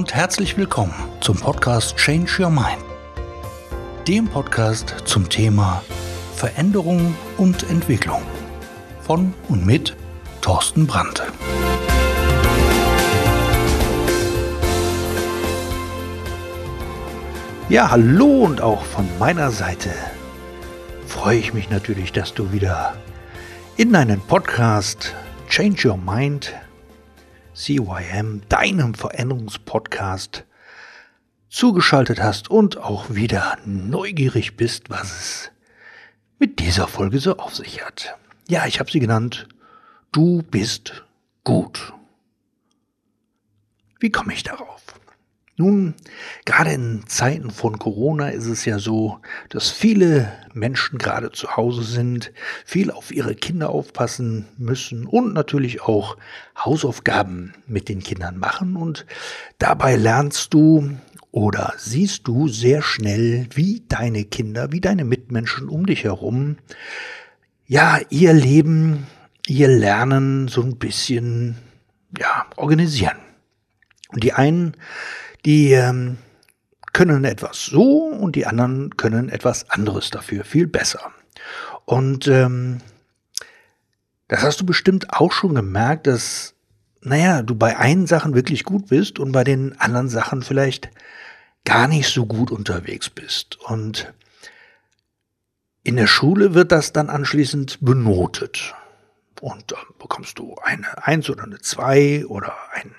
und herzlich willkommen zum Podcast Change Your Mind. Dem Podcast zum Thema Veränderung und Entwicklung von und mit Thorsten Brandte. Ja, hallo und auch von meiner Seite freue ich mich natürlich, dass du wieder in deinen Podcast Change Your Mind CYM, deinem Veränderungspodcast, zugeschaltet hast und auch wieder neugierig bist, was es mit dieser Folge so auf sich hat. Ja, ich habe sie genannt, du bist gut. Wie komme ich darauf? Nun, gerade in Zeiten von Corona ist es ja so, dass viele Menschen gerade zu Hause sind, viel auf ihre Kinder aufpassen müssen und natürlich auch Hausaufgaben mit den Kindern machen. Und dabei lernst du oder siehst du sehr schnell, wie deine Kinder, wie deine Mitmenschen um dich herum, ja, ihr Leben, ihr Lernen so ein bisschen, ja, organisieren. Und die einen die ähm, können etwas so und die anderen können etwas anderes dafür, viel besser. Und ähm, das hast du bestimmt auch schon gemerkt, dass, naja, du bei einen Sachen wirklich gut bist und bei den anderen Sachen vielleicht gar nicht so gut unterwegs bist. Und in der Schule wird das dann anschließend benotet. Und dann bekommst du eine Eins oder eine Zwei oder ein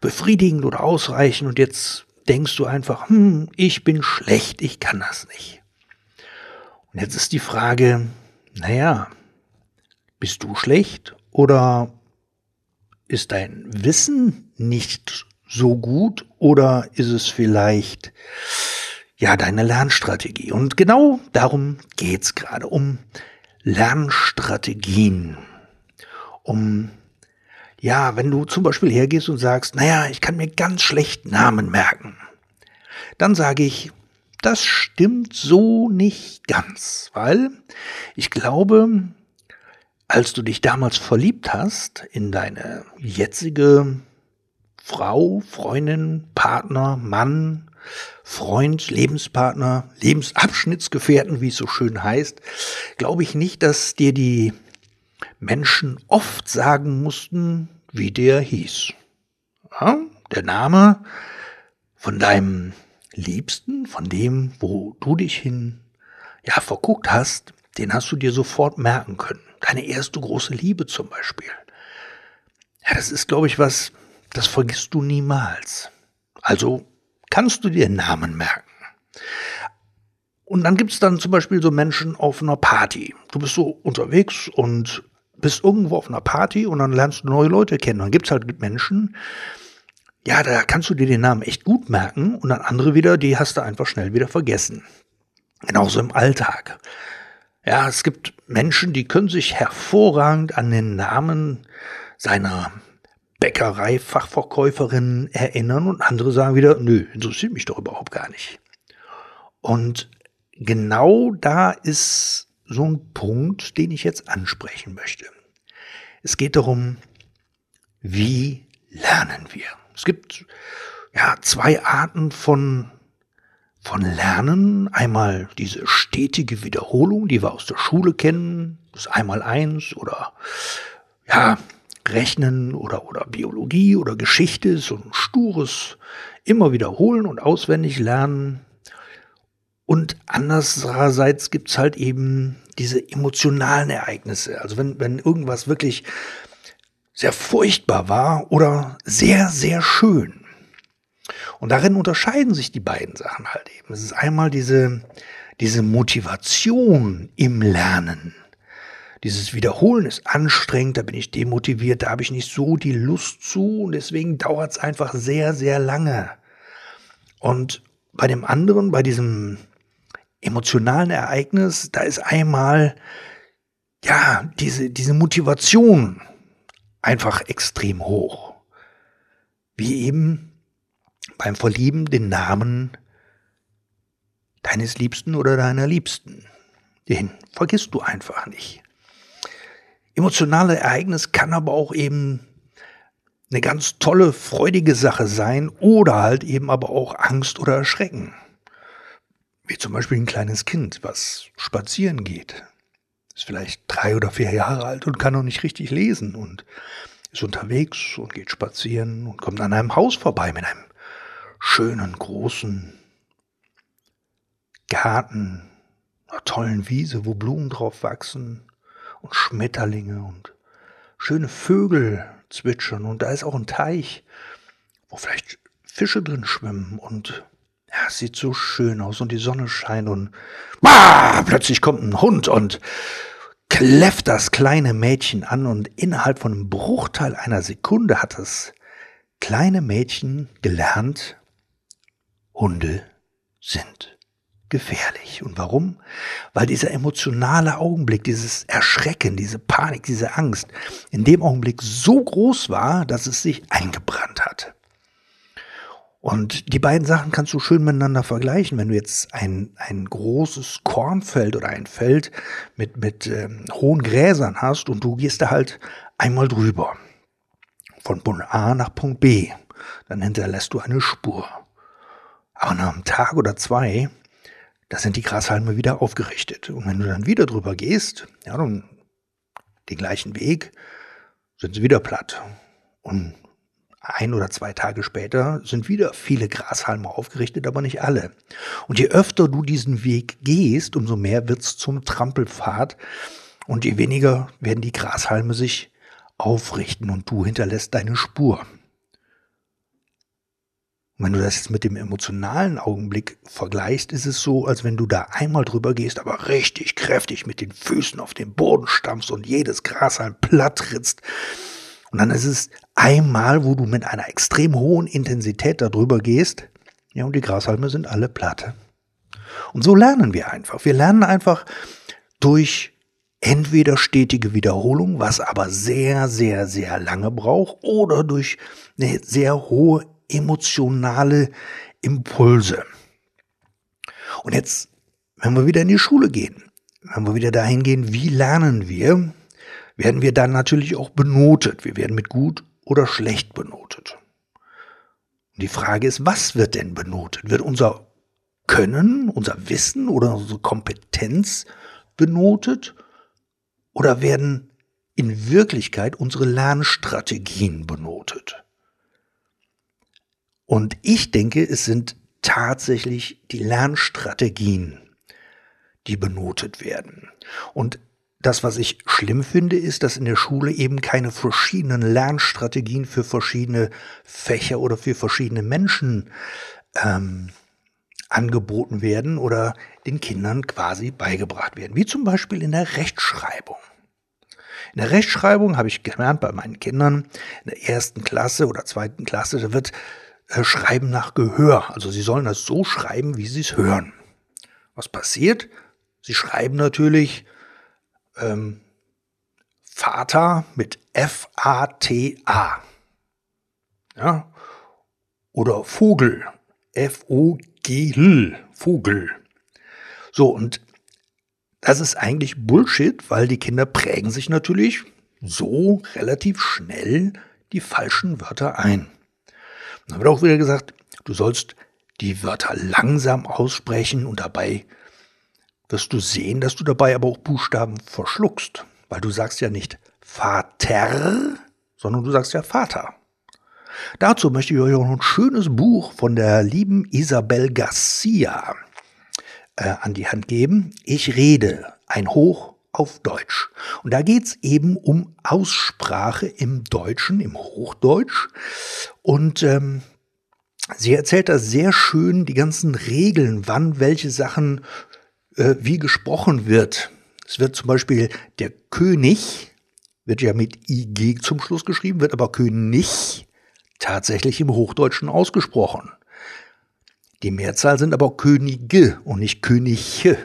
befriedigend oder ausreichend und jetzt denkst du einfach, hm, ich bin schlecht, ich kann das nicht. Und jetzt ist die Frage, naja, bist du schlecht oder ist dein Wissen nicht so gut oder ist es vielleicht ja deine Lernstrategie? Und genau darum geht's gerade, um Lernstrategien, um ja, wenn du zum Beispiel hergehst und sagst, naja, ich kann mir ganz schlecht Namen merken, dann sage ich, das stimmt so nicht ganz, weil ich glaube, als du dich damals verliebt hast in deine jetzige Frau, Freundin, Partner, Mann, Freund, Lebenspartner, Lebensabschnittsgefährten, wie es so schön heißt, glaube ich nicht, dass dir die Menschen oft sagen mussten, wie der hieß. Ja, der Name von deinem Liebsten, von dem, wo du dich hin ja verguckt hast, den hast du dir sofort merken können. Deine erste große Liebe zum Beispiel. Ja, das ist, glaube ich, was, das vergisst du niemals. Also kannst du dir Namen merken. Und dann gibt es dann zum Beispiel so Menschen auf einer Party. Du bist so unterwegs und bist irgendwo auf einer Party und dann lernst du neue Leute kennen. Dann gibt's halt Menschen, ja, da kannst du dir den Namen echt gut merken und dann andere wieder, die hast du einfach schnell wieder vergessen. Genauso im Alltag. Ja, es gibt Menschen, die können sich hervorragend an den Namen seiner Bäckereifachverkäuferin erinnern und andere sagen wieder, nö, interessiert mich doch überhaupt gar nicht. Und genau da ist so ein Punkt, den ich jetzt ansprechen möchte. Es geht darum, wie lernen wir? Es gibt ja zwei Arten von von Lernen. Einmal diese stetige Wiederholung, die wir aus der Schule kennen, das Einmaleins oder ja, Rechnen oder, oder Biologie oder Geschichte, so ein stures immer wiederholen und auswendig lernen. Und andererseits gibt's halt eben diese emotionalen Ereignisse. Also wenn, wenn irgendwas wirklich sehr furchtbar war oder sehr, sehr schön. Und darin unterscheiden sich die beiden Sachen halt eben. Es ist einmal diese, diese Motivation im Lernen. Dieses Wiederholen ist anstrengend, da bin ich demotiviert, da habe ich nicht so die Lust zu und deswegen dauert es einfach sehr, sehr lange. Und bei dem anderen, bei diesem emotionalen Ereignis, da ist einmal, ja, diese, diese Motivation einfach extrem hoch. Wie eben beim Verlieben den Namen deines Liebsten oder deiner Liebsten. Den vergisst du einfach nicht. Emotionale Ereignis kann aber auch eben eine ganz tolle, freudige Sache sein oder halt eben aber auch Angst oder Erschrecken. Wie zum Beispiel ein kleines Kind, was spazieren geht. Ist vielleicht drei oder vier Jahre alt und kann noch nicht richtig lesen und ist unterwegs und geht spazieren und kommt an einem Haus vorbei mit einem schönen, großen Garten, einer tollen Wiese, wo Blumen drauf wachsen und Schmetterlinge und schöne Vögel zwitschern und da ist auch ein Teich, wo vielleicht Fische drin schwimmen und ja, es sieht so schön aus und die Sonne scheint und bah, plötzlich kommt ein Hund und kläfft das kleine Mädchen an und innerhalb von einem Bruchteil einer Sekunde hat das kleine Mädchen gelernt, Hunde sind gefährlich. Und warum? Weil dieser emotionale Augenblick, dieses Erschrecken, diese Panik, diese Angst in dem Augenblick so groß war, dass es sich eingebrannt hat. Und die beiden Sachen kannst du schön miteinander vergleichen. Wenn du jetzt ein, ein großes Kornfeld oder ein Feld mit, mit ähm, hohen Gräsern hast und du gehst da halt einmal drüber. Von Punkt A nach Punkt B. Dann hinterlässt du eine Spur. Aber nach einem Tag oder zwei da sind die Grashalme wieder aufgerichtet. Und wenn du dann wieder drüber gehst, ja, dann den gleichen Weg, sind sie wieder platt. Und ein oder zwei Tage später sind wieder viele Grashalme aufgerichtet, aber nicht alle. Und je öfter du diesen Weg gehst, umso mehr wird's zum Trampelpfad und je weniger werden die Grashalme sich aufrichten und du hinterlässt deine Spur. Und wenn du das jetzt mit dem emotionalen Augenblick vergleichst, ist es so, als wenn du da einmal drüber gehst, aber richtig kräftig mit den Füßen auf den Boden stampfst und jedes Gras halt platt trittst. Und dann ist es einmal, wo du mit einer extrem hohen Intensität darüber gehst, ja, und die Grashalme sind alle platte. Und so lernen wir einfach. Wir lernen einfach durch entweder stetige Wiederholung, was aber sehr, sehr, sehr lange braucht, oder durch eine sehr hohe emotionale Impulse. Und jetzt, wenn wir wieder in die Schule gehen, wenn wir wieder dahin gehen, wie lernen wir, werden wir dann natürlich auch benotet. Wir werden mit gut oder schlecht benotet. Und die Frage ist, was wird denn benotet? Wird unser Können, unser Wissen oder unsere Kompetenz benotet? Oder werden in Wirklichkeit unsere Lernstrategien benotet? Und ich denke, es sind tatsächlich die Lernstrategien, die benotet werden. Und das, was ich schlimm finde, ist, dass in der Schule eben keine verschiedenen Lernstrategien für verschiedene Fächer oder für verschiedene Menschen ähm, angeboten werden oder den Kindern quasi beigebracht werden. Wie zum Beispiel in der Rechtschreibung. In der Rechtschreibung habe ich gelernt bei meinen Kindern in der ersten Klasse oder zweiten Klasse, da wird äh, schreiben nach Gehör. Also sie sollen das so schreiben, wie sie es hören. Was passiert? Sie schreiben natürlich ähm, Vater mit F-A-T-A. Ja? Oder Vogel. F-O-G-L. Vogel. So, und das ist eigentlich Bullshit, weil die Kinder prägen sich natürlich so relativ schnell die falschen Wörter ein. Dann wird auch wieder gesagt, du sollst die Wörter langsam aussprechen und dabei wirst du sehen, dass du dabei aber auch Buchstaben verschluckst, weil du sagst ja nicht Vater, sondern du sagst ja Vater. Dazu möchte ich euch auch noch ein schönes Buch von der lieben Isabel Garcia äh, an die Hand geben. Ich rede ein Hoch auf Deutsch. Und da geht's eben um Aussprache im Deutschen, im Hochdeutsch. Und ähm, sie erzählt da sehr schön die ganzen Regeln, wann welche Sachen äh, wie gesprochen wird. Es wird zum Beispiel der König, wird ja mit IG zum Schluss geschrieben, wird aber König tatsächlich im Hochdeutschen ausgesprochen. Die Mehrzahl sind aber Könige und nicht Könige.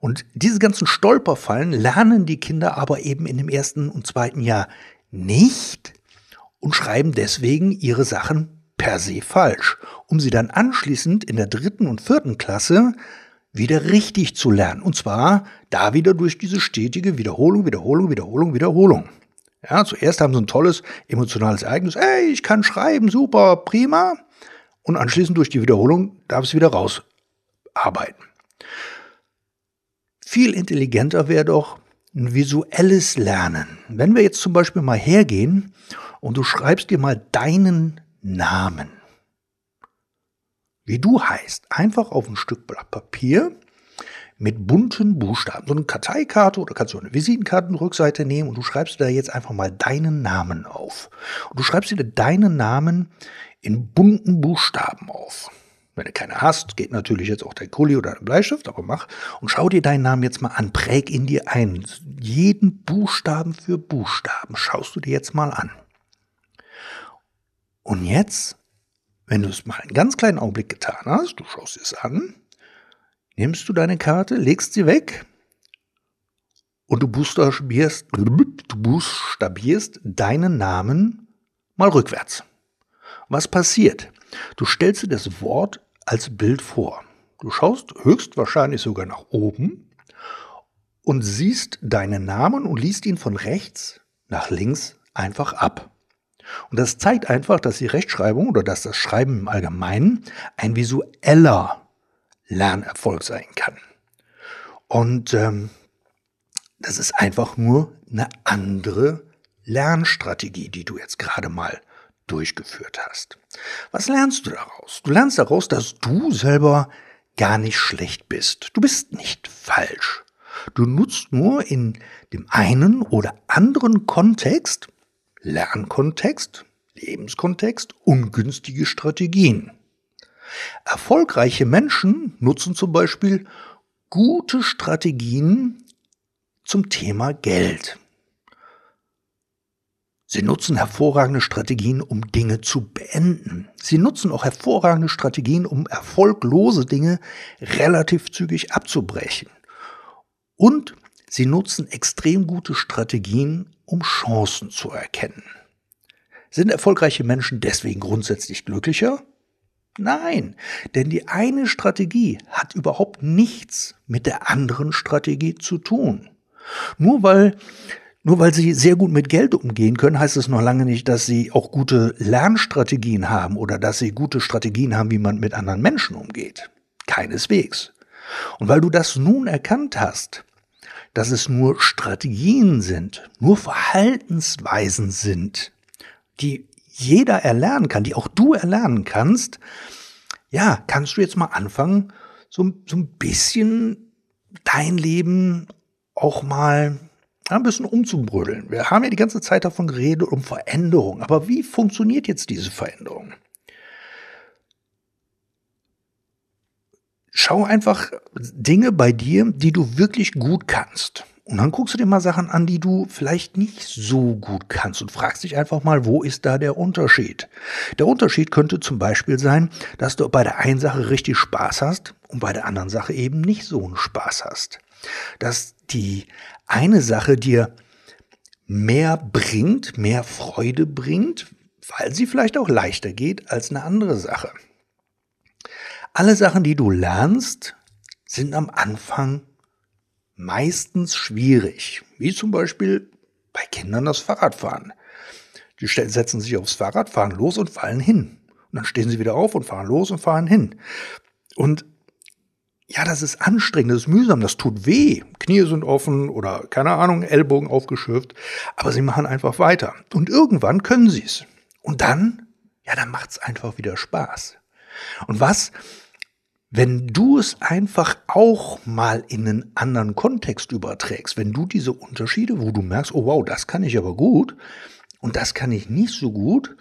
Und diese ganzen Stolperfallen lernen die Kinder aber eben in dem ersten und zweiten Jahr nicht und schreiben deswegen ihre Sachen per se falsch, um sie dann anschließend in der dritten und vierten Klasse wieder richtig zu lernen. Und zwar da wieder durch diese stetige Wiederholung, Wiederholung, Wiederholung, Wiederholung. Ja, zuerst haben sie ein tolles emotionales Ereignis. Ey, ich kann schreiben, super, prima. Und anschließend durch die Wiederholung darf es wieder rausarbeiten. Viel intelligenter wäre doch ein visuelles Lernen. Wenn wir jetzt zum Beispiel mal hergehen und du schreibst dir mal deinen Namen, wie du heißt, einfach auf ein Stück Blatt Papier mit bunten Buchstaben. So eine Karteikarte oder kannst du eine Visitenkartenrückseite nehmen und du schreibst da jetzt einfach mal deinen Namen auf. Und du schreibst dir deinen Namen in bunten Buchstaben auf. Wenn du keine hast, geht natürlich jetzt auch dein Kuli oder dein Bleistift, aber mach und schau dir deinen Namen jetzt mal an, präg in dir ein. Jeden Buchstaben für Buchstaben schaust du dir jetzt mal an. Und jetzt, wenn du es mal einen ganz kleinen Augenblick getan hast, du schaust es an, nimmst du deine Karte, legst sie weg und du buchstabierst, deinen Namen mal rückwärts. Was passiert? Du stellst dir das Wort als Bild vor. Du schaust höchstwahrscheinlich sogar nach oben und siehst deinen Namen und liest ihn von rechts nach links einfach ab. Und das zeigt einfach, dass die Rechtschreibung oder dass das Schreiben im Allgemeinen ein visueller Lernerfolg sein kann. Und ähm, das ist einfach nur eine andere Lernstrategie, die du jetzt gerade mal durchgeführt hast. Was lernst du daraus? Du lernst daraus, dass du selber gar nicht schlecht bist. Du bist nicht falsch. Du nutzt nur in dem einen oder anderen Kontext, Lernkontext, Lebenskontext, ungünstige Strategien. Erfolgreiche Menschen nutzen zum Beispiel gute Strategien zum Thema Geld. Sie nutzen hervorragende Strategien, um Dinge zu beenden. Sie nutzen auch hervorragende Strategien, um erfolglose Dinge relativ zügig abzubrechen. Und sie nutzen extrem gute Strategien, um Chancen zu erkennen. Sind erfolgreiche Menschen deswegen grundsätzlich glücklicher? Nein, denn die eine Strategie hat überhaupt nichts mit der anderen Strategie zu tun. Nur weil, nur weil sie sehr gut mit Geld umgehen können, heißt es noch lange nicht, dass sie auch gute Lernstrategien haben oder dass sie gute Strategien haben, wie man mit anderen Menschen umgeht. Keineswegs. Und weil du das nun erkannt hast, dass es nur Strategien sind, nur Verhaltensweisen sind, die jeder erlernen kann, die auch du erlernen kannst, ja, kannst du jetzt mal anfangen, so, so ein bisschen dein Leben auch mal ein bisschen umzubrödeln. Wir haben ja die ganze Zeit davon geredet, um Veränderung. Aber wie funktioniert jetzt diese Veränderung? Schau einfach Dinge bei dir, die du wirklich gut kannst. Und dann guckst du dir mal Sachen an, die du vielleicht nicht so gut kannst und fragst dich einfach mal, wo ist da der Unterschied? Der Unterschied könnte zum Beispiel sein, dass du bei der einen Sache richtig Spaß hast und bei der anderen Sache eben nicht so einen Spaß hast. Dass die eine Sache dir mehr bringt, mehr Freude bringt, weil sie vielleicht auch leichter geht als eine andere Sache. Alle Sachen, die du lernst, sind am Anfang meistens schwierig, wie zum Beispiel bei Kindern das Fahrradfahren. Die setzen sich aufs Fahrrad, fahren los und fallen hin. Und dann stehen sie wieder auf und fahren los und fahren hin. Und ja, das ist anstrengend, das ist mühsam, das tut weh. Knie sind offen oder keine Ahnung, Ellbogen aufgeschürft, aber sie machen einfach weiter. Und irgendwann können sie es. Und dann, ja, dann macht es einfach wieder Spaß. Und was wenn du es einfach auch mal in einen anderen Kontext überträgst, wenn du diese Unterschiede, wo du merkst, oh wow, das kann ich aber gut und das kann ich nicht so gut,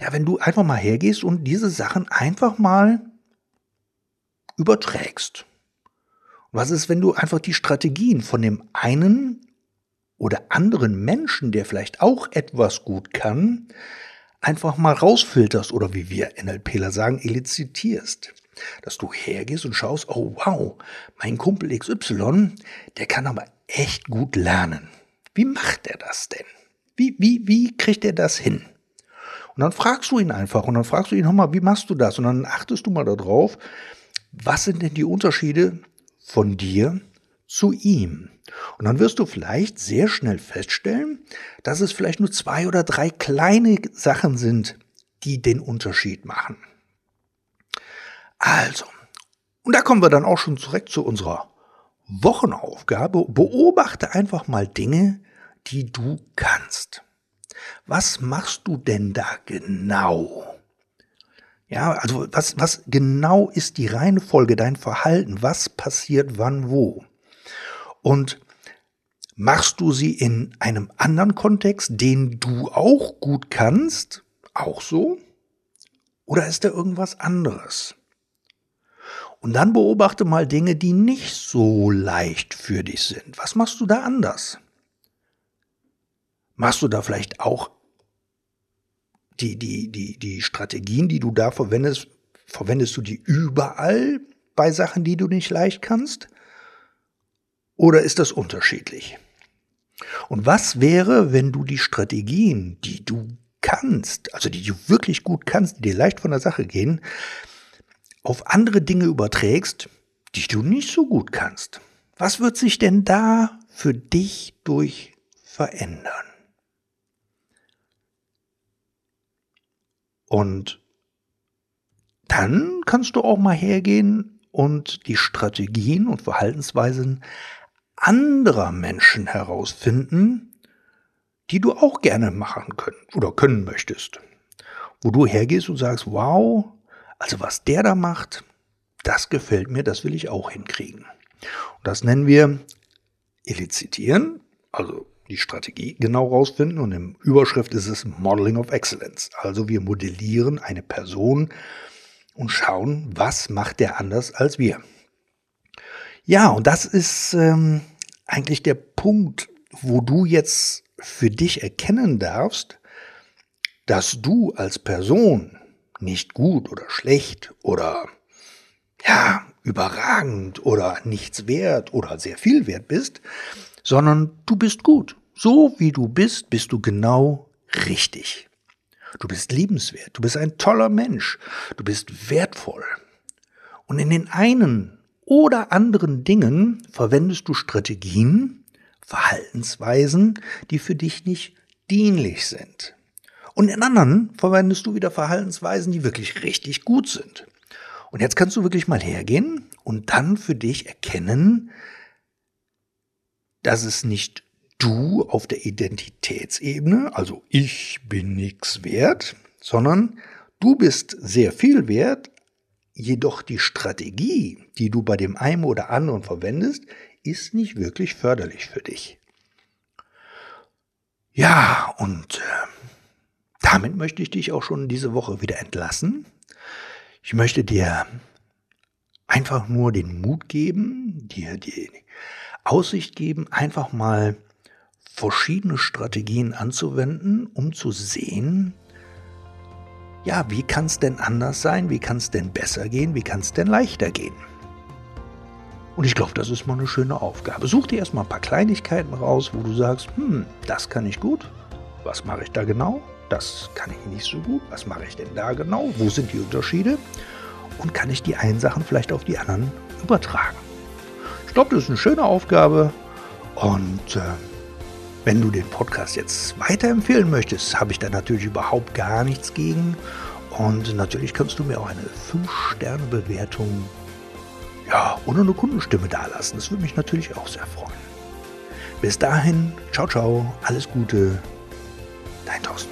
ja, wenn du einfach mal hergehst und diese Sachen einfach mal überträgst. Was ist, wenn du einfach die Strategien von dem einen oder anderen Menschen, der vielleicht auch etwas gut kann, einfach mal rausfilterst oder wie wir NLPler sagen, elizitierst dass du hergehst und schaust, oh wow, mein Kumpel XY, der kann aber echt gut lernen. Wie macht er das denn? Wie, wie, wie kriegt er das hin? Und dann fragst du ihn einfach und dann fragst du ihn nochmal, wie machst du das? Und dann achtest du mal darauf, was sind denn die Unterschiede von dir zu ihm. Und dann wirst du vielleicht sehr schnell feststellen, dass es vielleicht nur zwei oder drei kleine Sachen sind, die den Unterschied machen. Also, und da kommen wir dann auch schon direkt zu unserer Wochenaufgabe. Beobachte einfach mal Dinge, die du kannst. Was machst du denn da genau? Ja, also was, was genau ist die Reihenfolge, dein Verhalten? Was passiert wann wo? Und machst du sie in einem anderen Kontext, den du auch gut kannst, auch so? Oder ist da irgendwas anderes? Und dann beobachte mal Dinge, die nicht so leicht für dich sind. Was machst du da anders? Machst du da vielleicht auch die, die, die, die Strategien, die du da verwendest, verwendest du die überall bei Sachen, die du nicht leicht kannst? Oder ist das unterschiedlich? Und was wäre, wenn du die Strategien, die du kannst, also die du wirklich gut kannst, die dir leicht von der Sache gehen, auf andere Dinge überträgst, die du nicht so gut kannst? Was wird sich denn da für dich durch verändern? Und dann kannst du auch mal hergehen und die Strategien und Verhaltensweisen anderer Menschen herausfinden, die du auch gerne machen können oder können möchtest. Wo du hergehst und sagst, wow, also was der da macht, das gefällt mir, das will ich auch hinkriegen. Und das nennen wir Elizitieren, also die Strategie genau rausfinden und im Überschrift ist es Modeling of Excellence. Also wir modellieren eine Person und schauen, was macht der anders als wir. Ja, und das ist ähm, eigentlich der Punkt, wo du jetzt für dich erkennen darfst, dass du als Person nicht gut oder schlecht oder ja, überragend oder nichts wert oder sehr viel wert bist, sondern du bist gut. So wie du bist, bist du genau richtig. Du bist liebenswert, du bist ein toller Mensch, du bist wertvoll. Und in den einen oder anderen Dingen verwendest du Strategien, Verhaltensweisen, die für dich nicht dienlich sind. Und in anderen verwendest du wieder Verhaltensweisen, die wirklich richtig gut sind. Und jetzt kannst du wirklich mal hergehen und dann für dich erkennen, dass es nicht du auf der Identitätsebene, also ich bin nichts wert, sondern du bist sehr viel wert, jedoch die Strategie, die du bei dem einen oder anderen verwendest, ist nicht wirklich förderlich für dich. Ja, und äh, damit möchte ich dich auch schon diese Woche wieder entlassen. Ich möchte dir einfach nur den Mut geben, dir die Aussicht geben, einfach mal verschiedene Strategien anzuwenden, um zu sehen, ja, wie kann es denn anders sein? Wie kann es denn besser gehen? Wie kann es denn leichter gehen? Und ich glaube, das ist mal eine schöne Aufgabe. Such dir erstmal ein paar Kleinigkeiten raus, wo du sagst, hm, das kann ich gut. Was mache ich da genau? Das kann ich nicht so gut. Was mache ich denn da genau? Wo sind die Unterschiede? Und kann ich die einen Sachen vielleicht auf die anderen übertragen? Ich glaube, das ist eine schöne Aufgabe. Und äh, wenn du den Podcast jetzt weiterempfehlen möchtest, habe ich da natürlich überhaupt gar nichts gegen. Und natürlich kannst du mir auch eine 5-Sterne-Bewertung ja, ohne eine Kundenstimme dalassen. Das würde mich natürlich auch sehr freuen. Bis dahin, ciao, ciao, alles Gute, dein Thorsten.